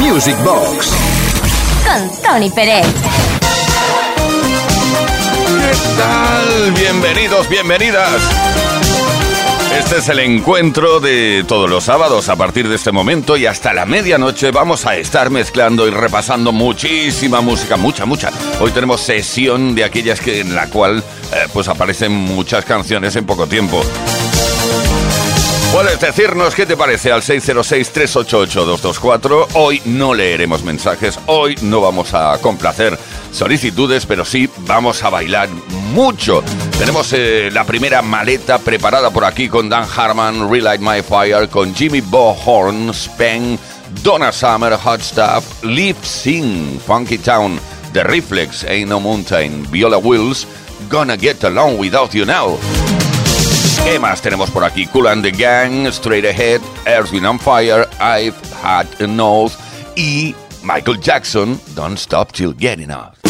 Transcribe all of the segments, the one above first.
Music Box. Con Tony Pérez. ¿Qué tal? Bienvenidos, bienvenidas. Este es el encuentro de todos los sábados. A partir de este momento y hasta la medianoche vamos a estar mezclando y repasando muchísima música, mucha, mucha. Hoy tenemos sesión de aquellas que en la cual eh, pues aparecen muchas canciones en poco tiempo. Puedes decirnos qué te parece al 606-388-224. Hoy no leeremos mensajes, hoy no vamos a complacer solicitudes, pero sí vamos a bailar mucho. Tenemos eh, la primera maleta preparada por aquí con Dan Harman, Relight My Fire, con Jimmy Bohorn, Spen, Donna Summer, Hot Stuff, Live Sing, Funky Town, The Reflex, Ain't No Mountain, Viola Wills, Gonna Get Along Without You Now. ¿Qué más tenemos por aquí? Cool and the Gang, Straight Ahead, Earth, Wind and Fire, I've Had Enough y Michael Jackson, Don't Stop Till Getting Enough.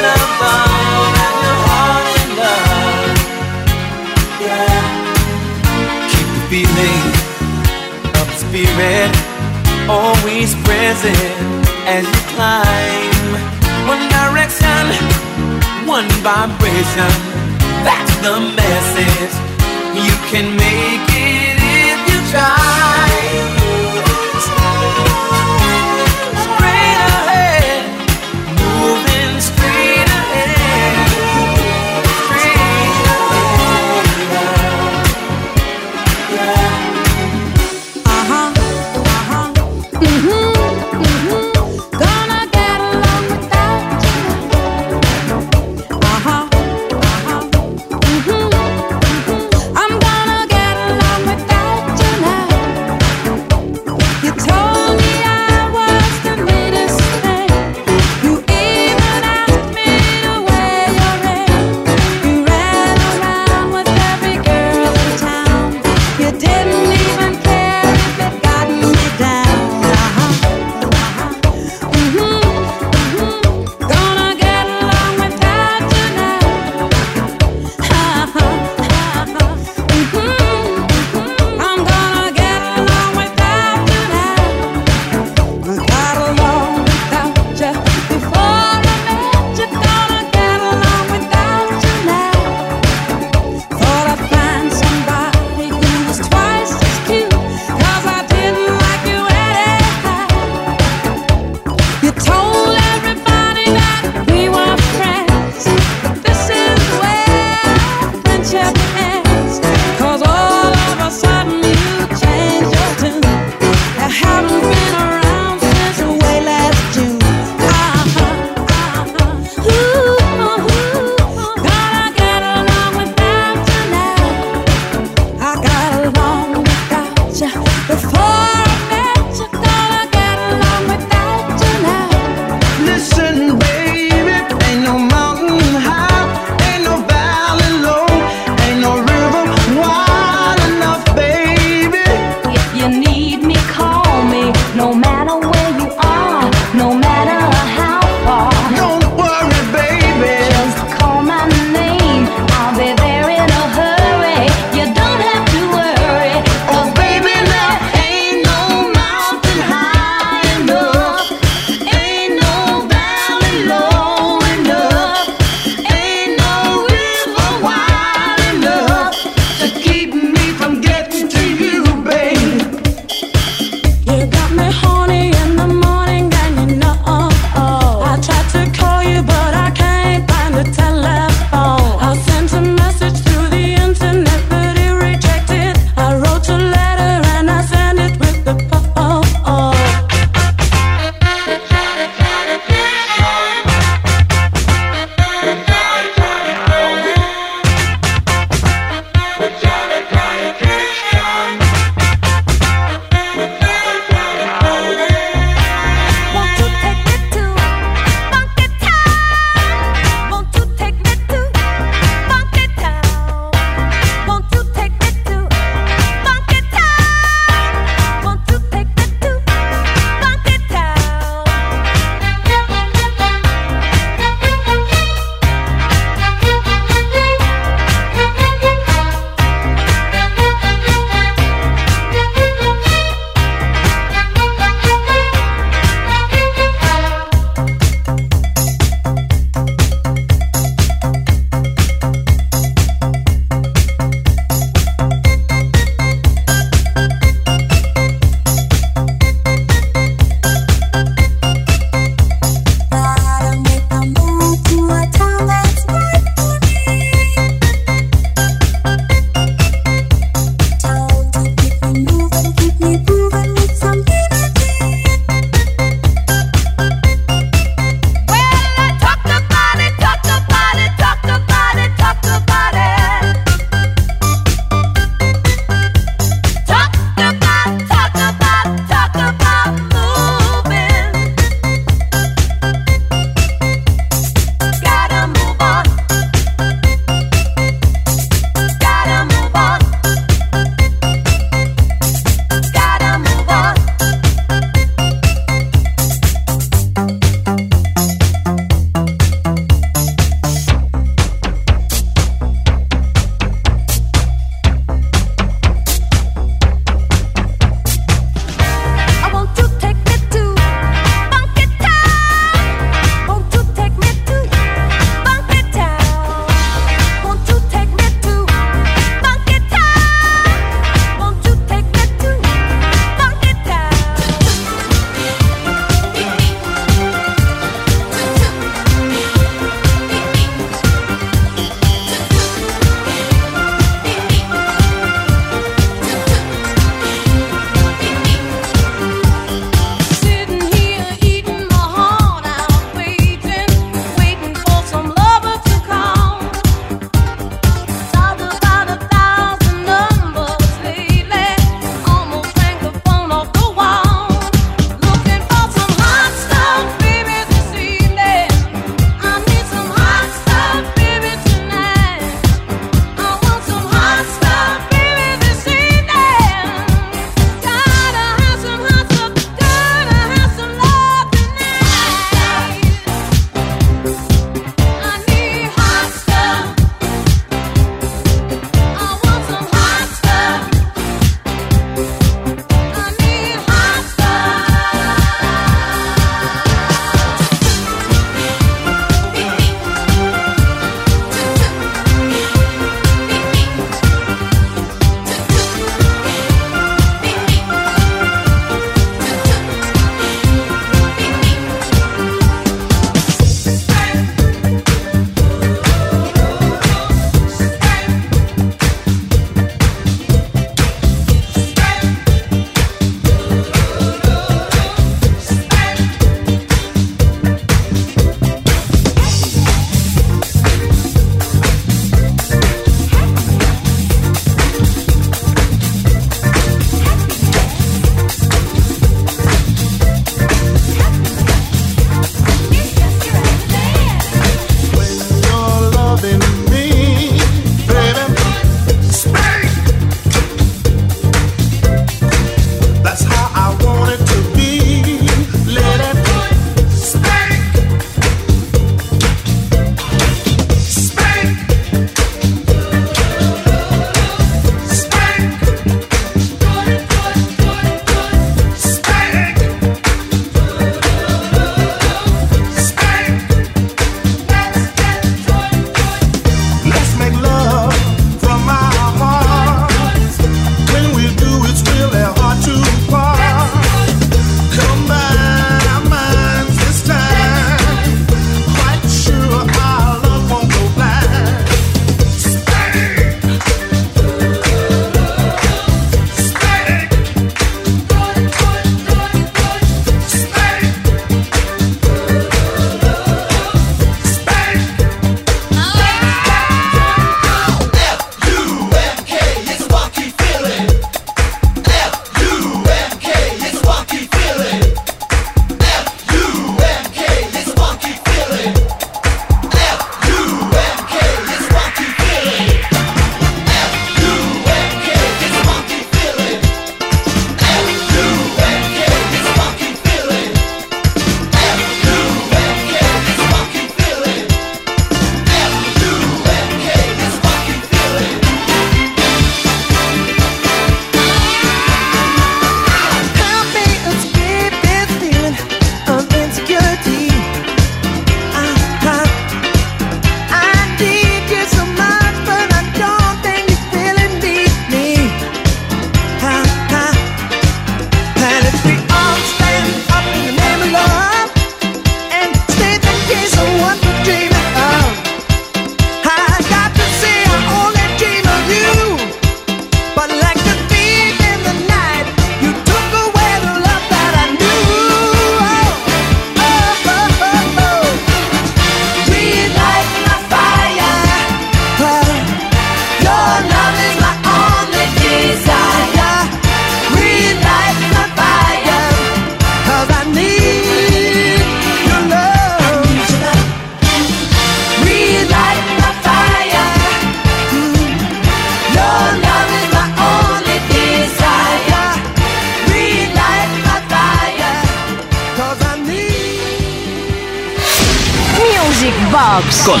Music Box con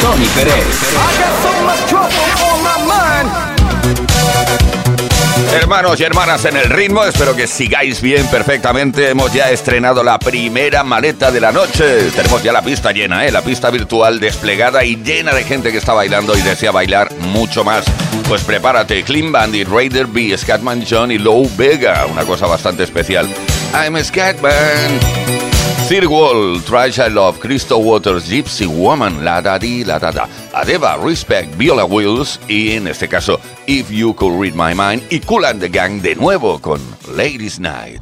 Tony Pérez. Hermanos y hermanas en el ritmo, espero que sigáis bien perfectamente. Hemos ya estrenado la primera maleta de la noche. Tenemos ya la pista llena, ¿eh? la pista virtual desplegada y llena de gente que está bailando y desea bailar mucho más. Pues prepárate, Clean Bandit, Raider B, Scatman John y Low Vega, una cosa bastante especial. I'm a Scatman. Third Wall, Love, Crystal Waters, Gypsy Woman, La Da Di, La Da Da, Adeba, Respect, Viola Wills y en este caso If You Could Read My Mind y Cool and the Gang de nuevo con Ladies Night.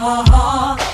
Night.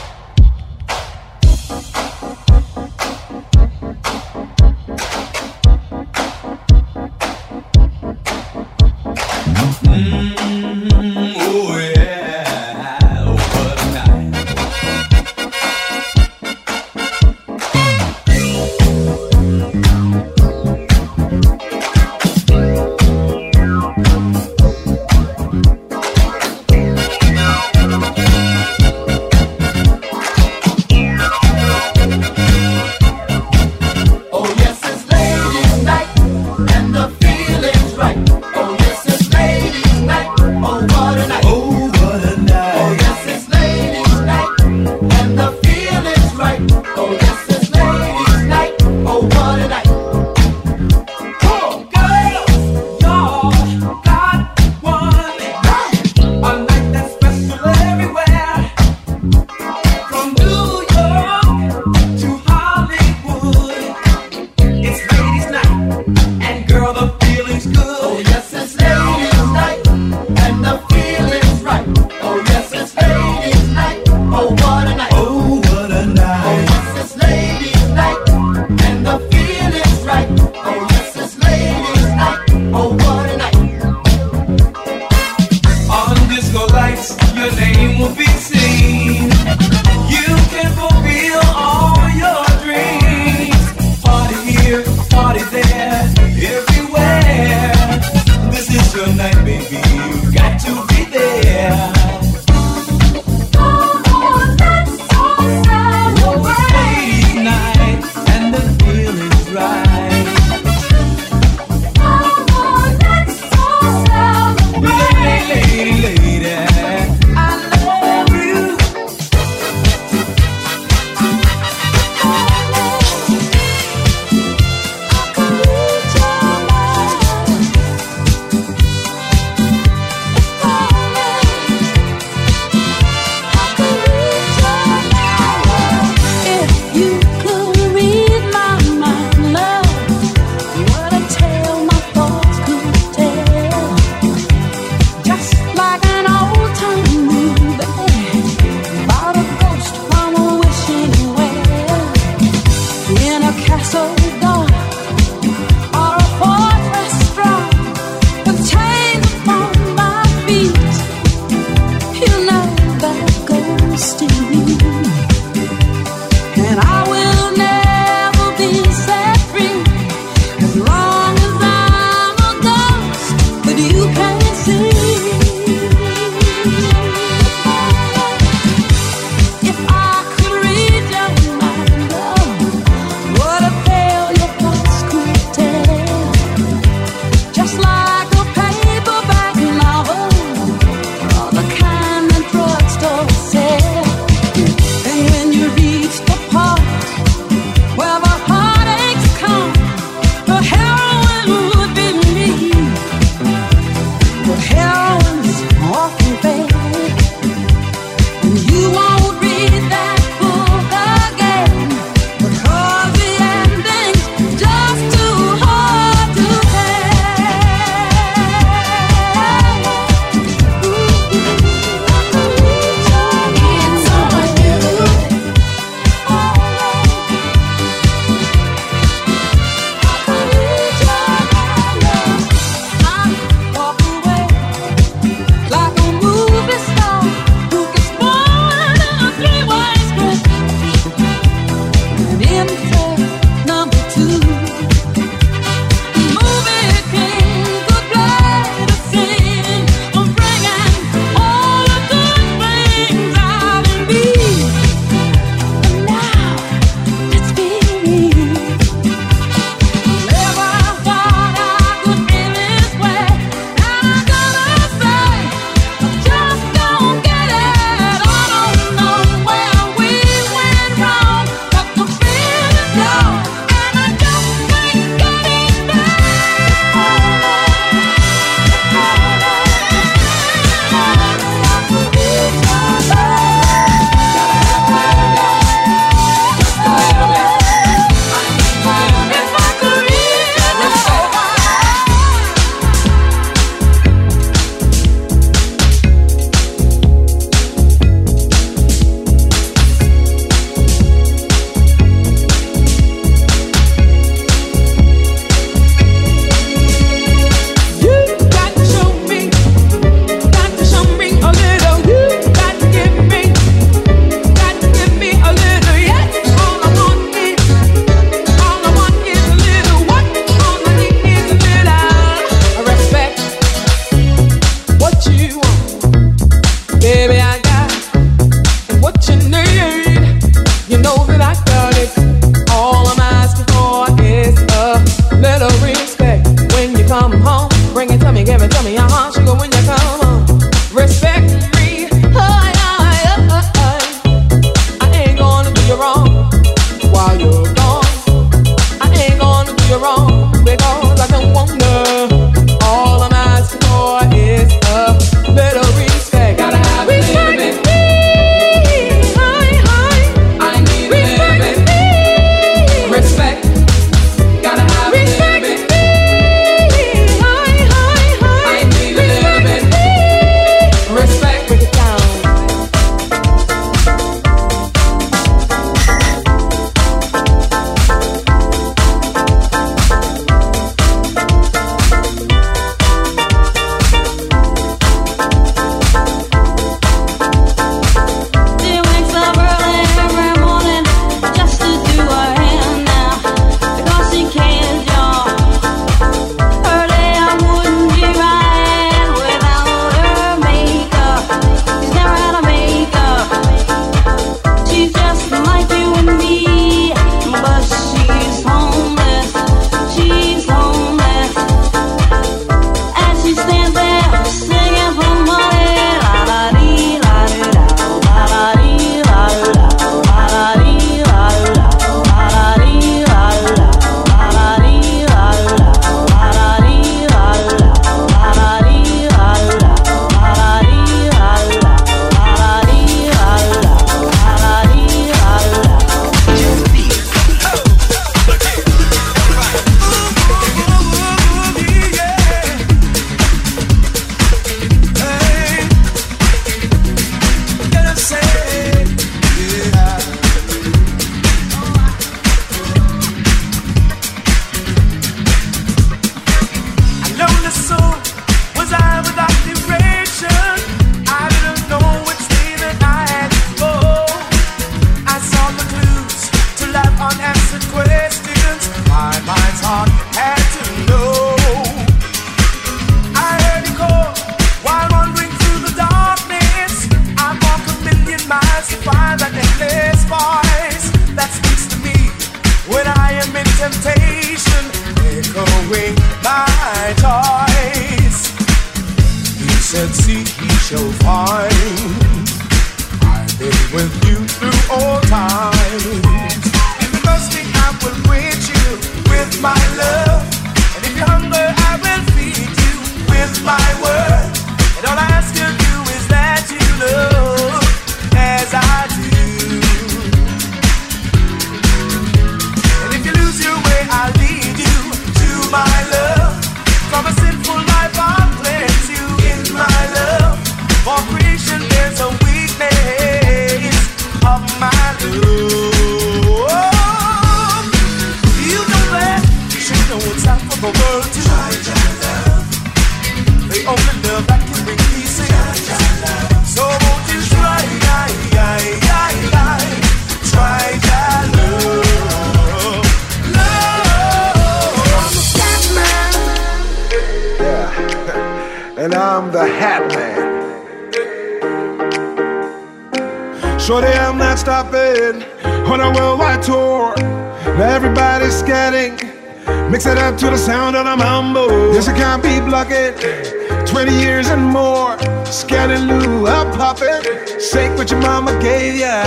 Yeah.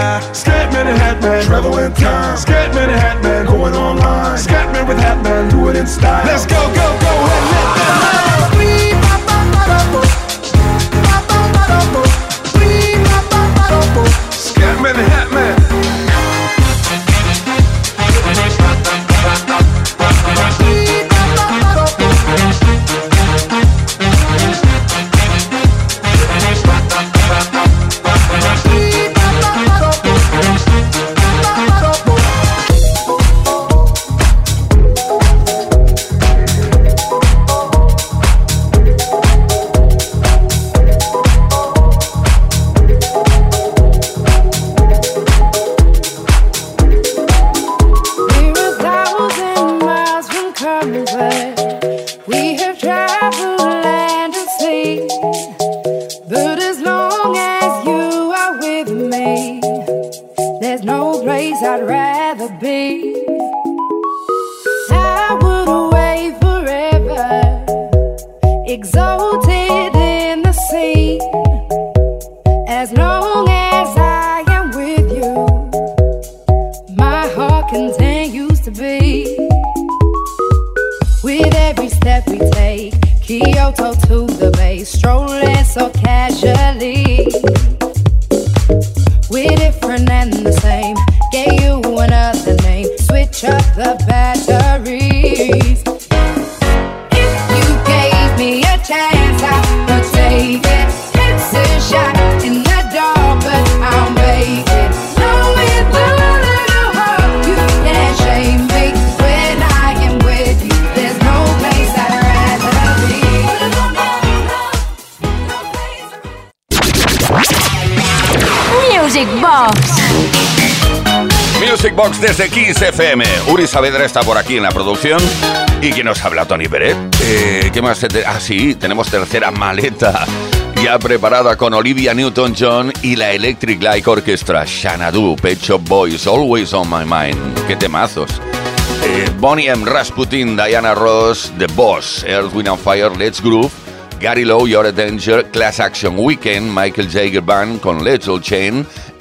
Music Box. Music Box desde 15 FM. Uri Saavedra está por aquí en la producción. ¿Y quién nos habla? Tony Peret. Eh, ¿Qué más? Ah, sí, tenemos tercera maleta. Ya preparada con Olivia Newton-John y la Electric Light Orchestra. Xanadu, Pecho Boys, Always on My Mind. ¡Qué temazos! Eh, Bonnie M. Rasputin, Diana Ross, The Boss, Earth, and Fire, Let's Groove, Gary Lowe, Your Danger, Class Action Weekend, Michael Jager Band con Little Chain.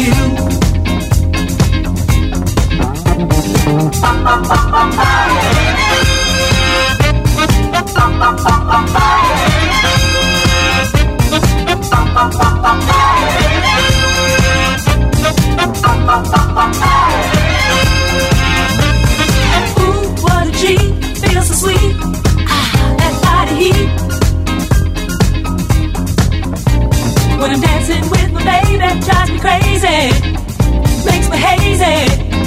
you. Ooh, what feels so sweet. Ah, that body heat. When I'm dancing with my baby, drives me crazy, makes me hazy.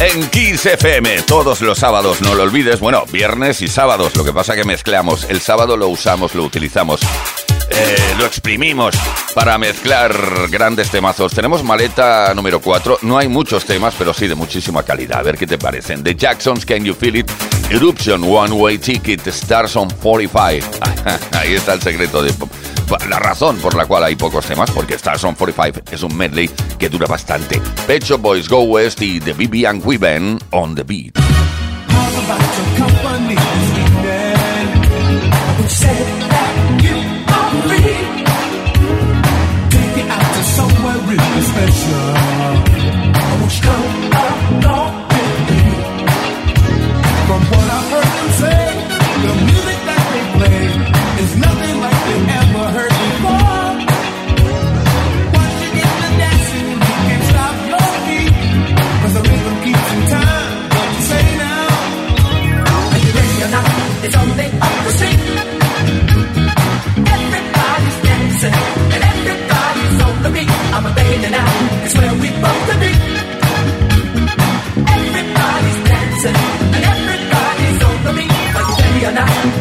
en Kiss FM. Todos los sábados, no lo olvides. Bueno, viernes y sábados. Lo que pasa que mezclamos. El sábado lo usamos, lo utilizamos eh, lo exprimimos para mezclar grandes temazos. Tenemos maleta número 4. No hay muchos temas, pero sí de muchísima calidad. A ver qué te parecen. The Jacksons, Can You Feel It? Eruption, One Way Ticket, Stars on 45. Ahí está el secreto de la razón por la cual hay pocos temas, porque Stars on 45 es un medley que dura bastante. Pecho Boys Go West y The BB and Women on the Beat. I won't stop.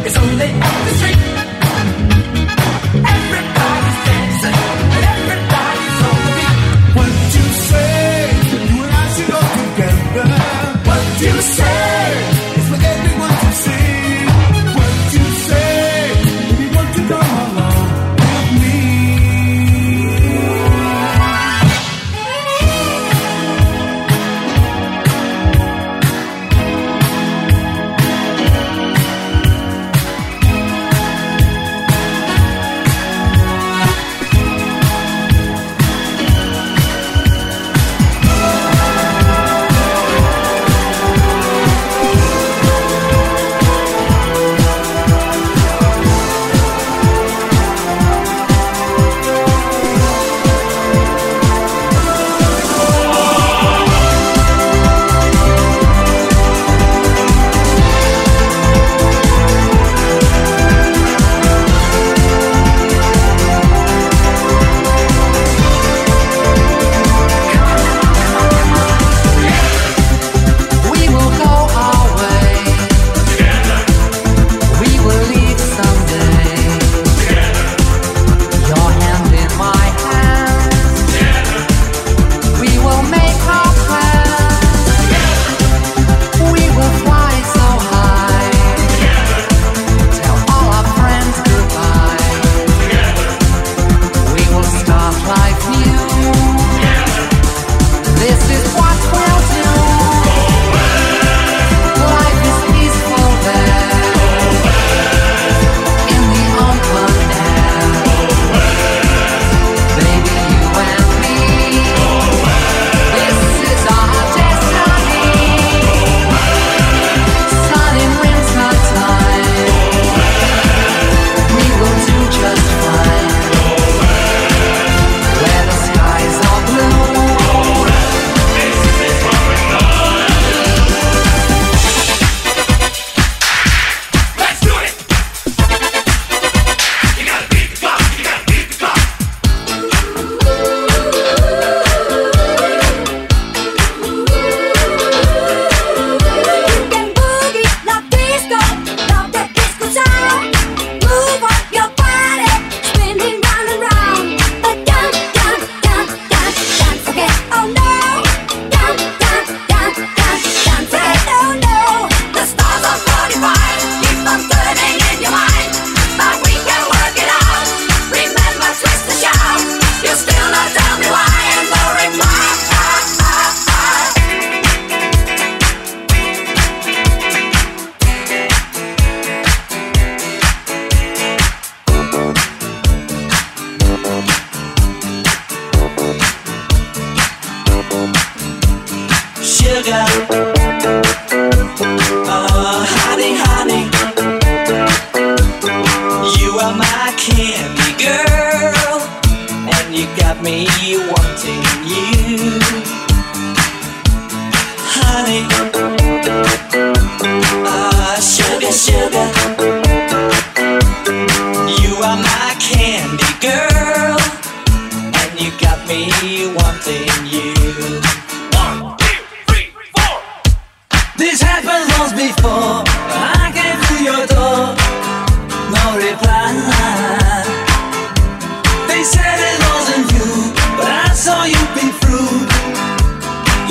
It's only at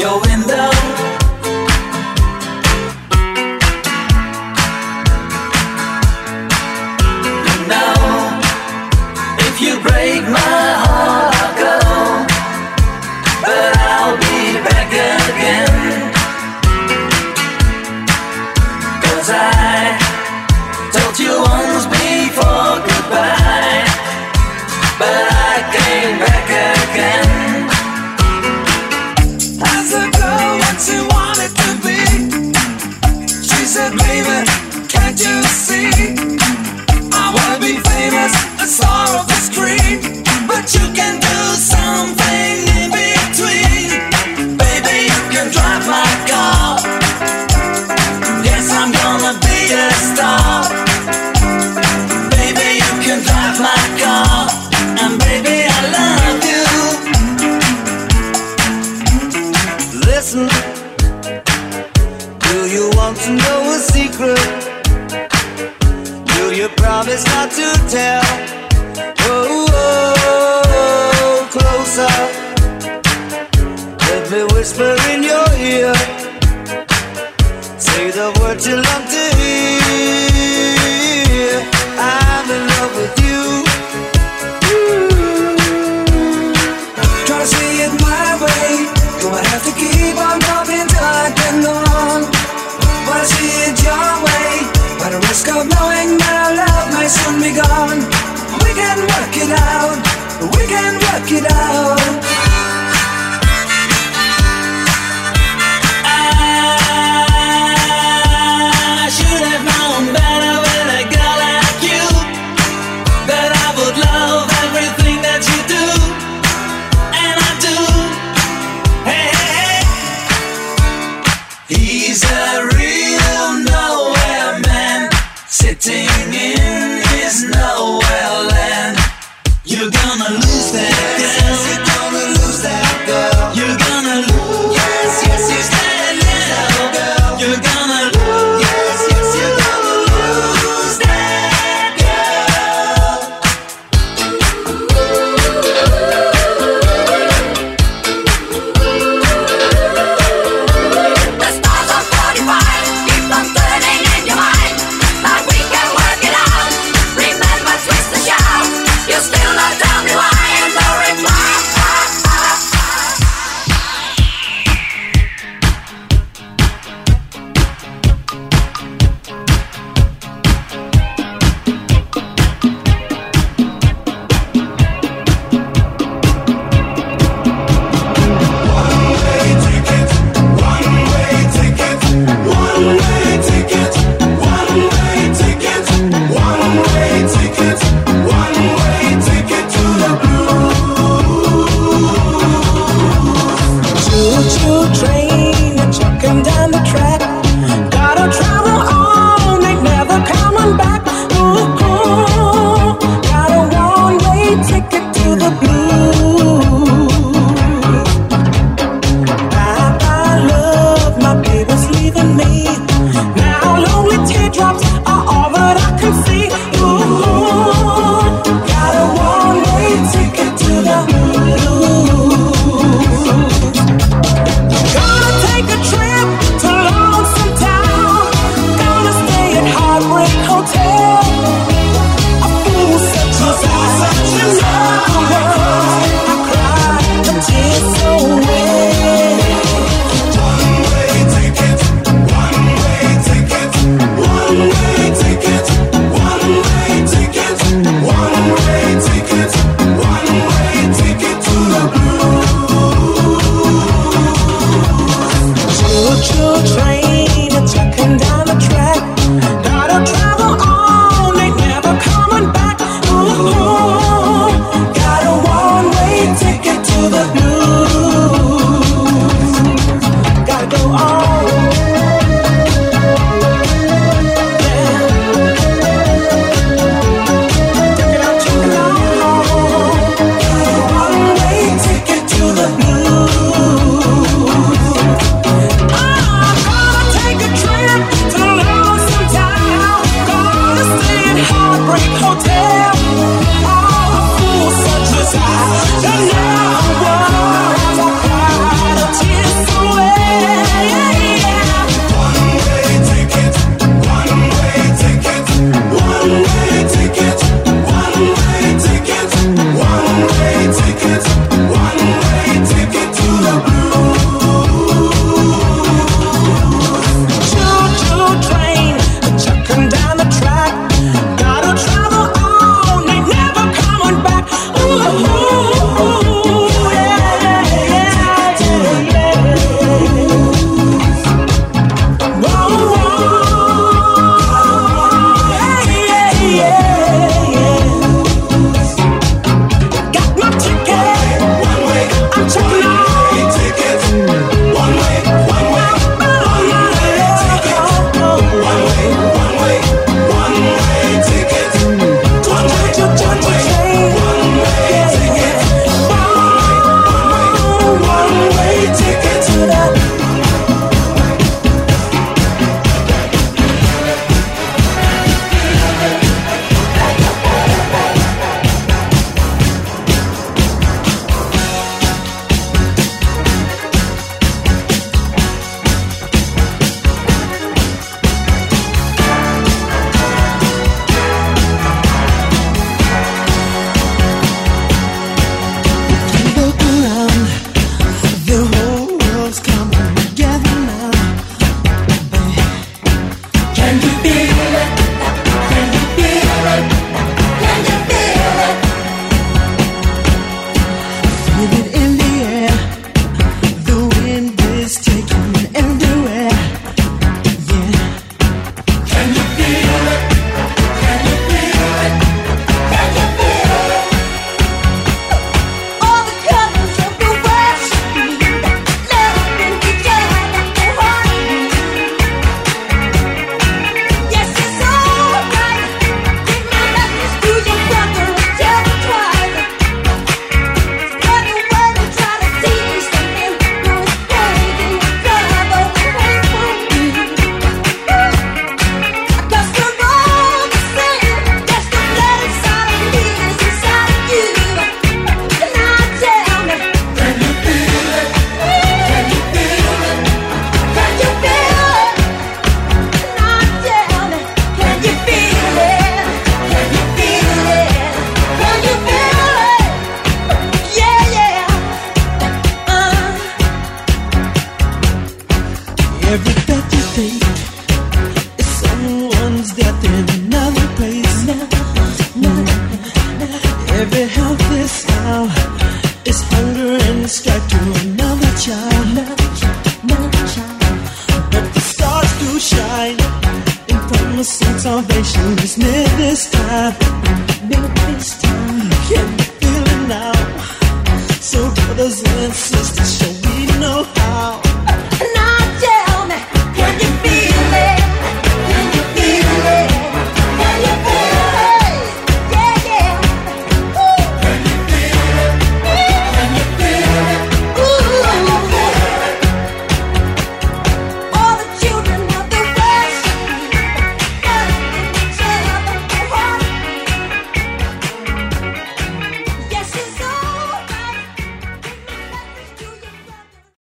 your window. You